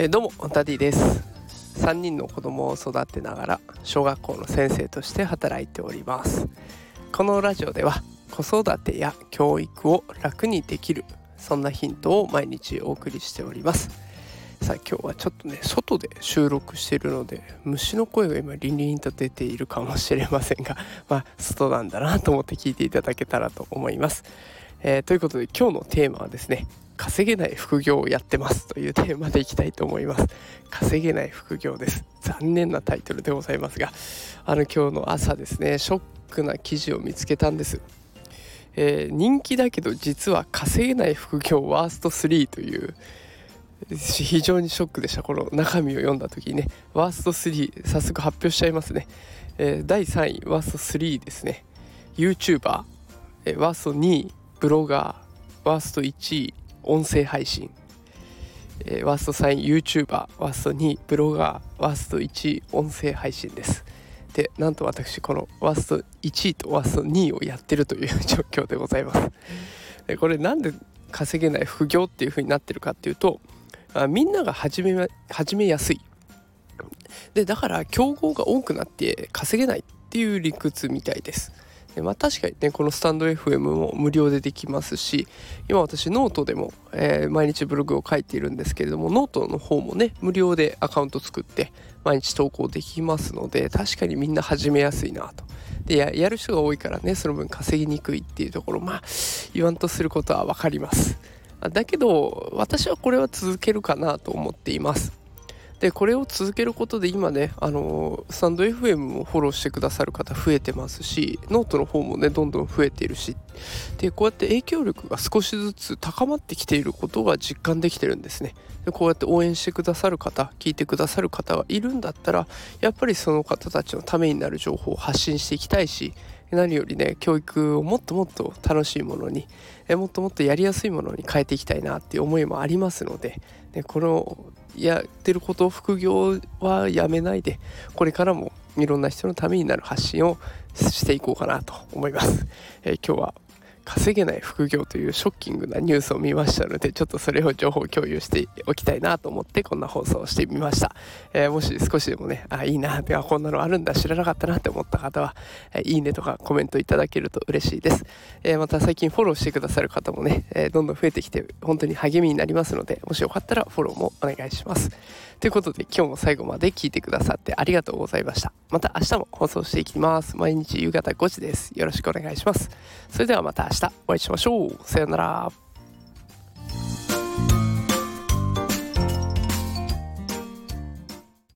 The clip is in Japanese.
えー、どうもダディです。3人の子供を育てながら小学校の先生として働いております。このラジオでは子育てや教育を楽にできるそんなヒントを毎日お送りしております。さあ今日はちょっとね外で収録しているので虫の声が今リンリンと出ているかもしれませんが まあ外なんだなと思って聞いていただけたらと思います、えー、ということで今日のテーマはですね稼げない副業をやってますというテーマでいきたいと思います。稼げない副業です。残念なタイトルでございますがあの今日の朝ですねショックな記事を見つけたんです。えー、人気だけど実は稼げない副業ワースト3という非常にショックでした。この中身を読んだ時にねワースト3早速発表しちゃいますね、えー、第3位ワースト3ですね。YouTuber、えー、ワースト2位ブロガー。ワースト1位音声配信、えー、ワースト3位 YouTuber ワースト2ブロガーワースト1音声配信です。でなんと私このワースト1位とワースト2位をやってるという 状況でございます。でこれなんで稼げない副業っていう風になってるかっていうとあみんなが始め始めやすい。でだから競合が多くなって稼げないっていう理屈みたいです。でまあ確かにねこのスタンド FM も無料でできますし今私ノートでも、えー、毎日ブログを書いているんですけれどもノートの方もね無料でアカウント作って毎日投稿できますので確かにみんな始めやすいなと。でややる人が多いからねその分稼ぎにくいっていうところまあ言わんとすることは分かります。だけど私はこれは続けるかなと思っています。でこれを続けることで今ねあのスタンド FM もフォローしてくださる方増えてますしノートの方もねどんどん増えているし。でこうやって影響力が少しずつ高まってきていることが実感できてるんですね。でこうやって応援してくださる方聞いてくださる方がいるんだったらやっぱりその方たちのためになる情報を発信していきたいし何よりね教育をもっともっと楽しいものにえもっともっとやりやすいものに変えていきたいなっていう思いもありますのででこのやってること副業はやめないでこれからもいろんな人のためになる発信をしていこうかなと思います。えー、今日は稼げない副業というショッキングなニュースを見ましたのでちょっとそれを情報共有しておきたいなと思ってこんな放送をしてみました、えー、もし少しでもねあいいなではこんなのあるんだ知らなかったなって思った方は、え、いいねとかコメントいただけると嬉しいです、えー、また最近フォローしてくださる方もね、えどんどん増えてきて本当に励みになりますのでもしよかったらフォローもお願いします。ということで今日も最後まで聞いてくださってありがとうございました。また明日も放送していきます。毎日夕方5時です。よろしくお願いします。それではまた明日お会いしましょう。さようなら。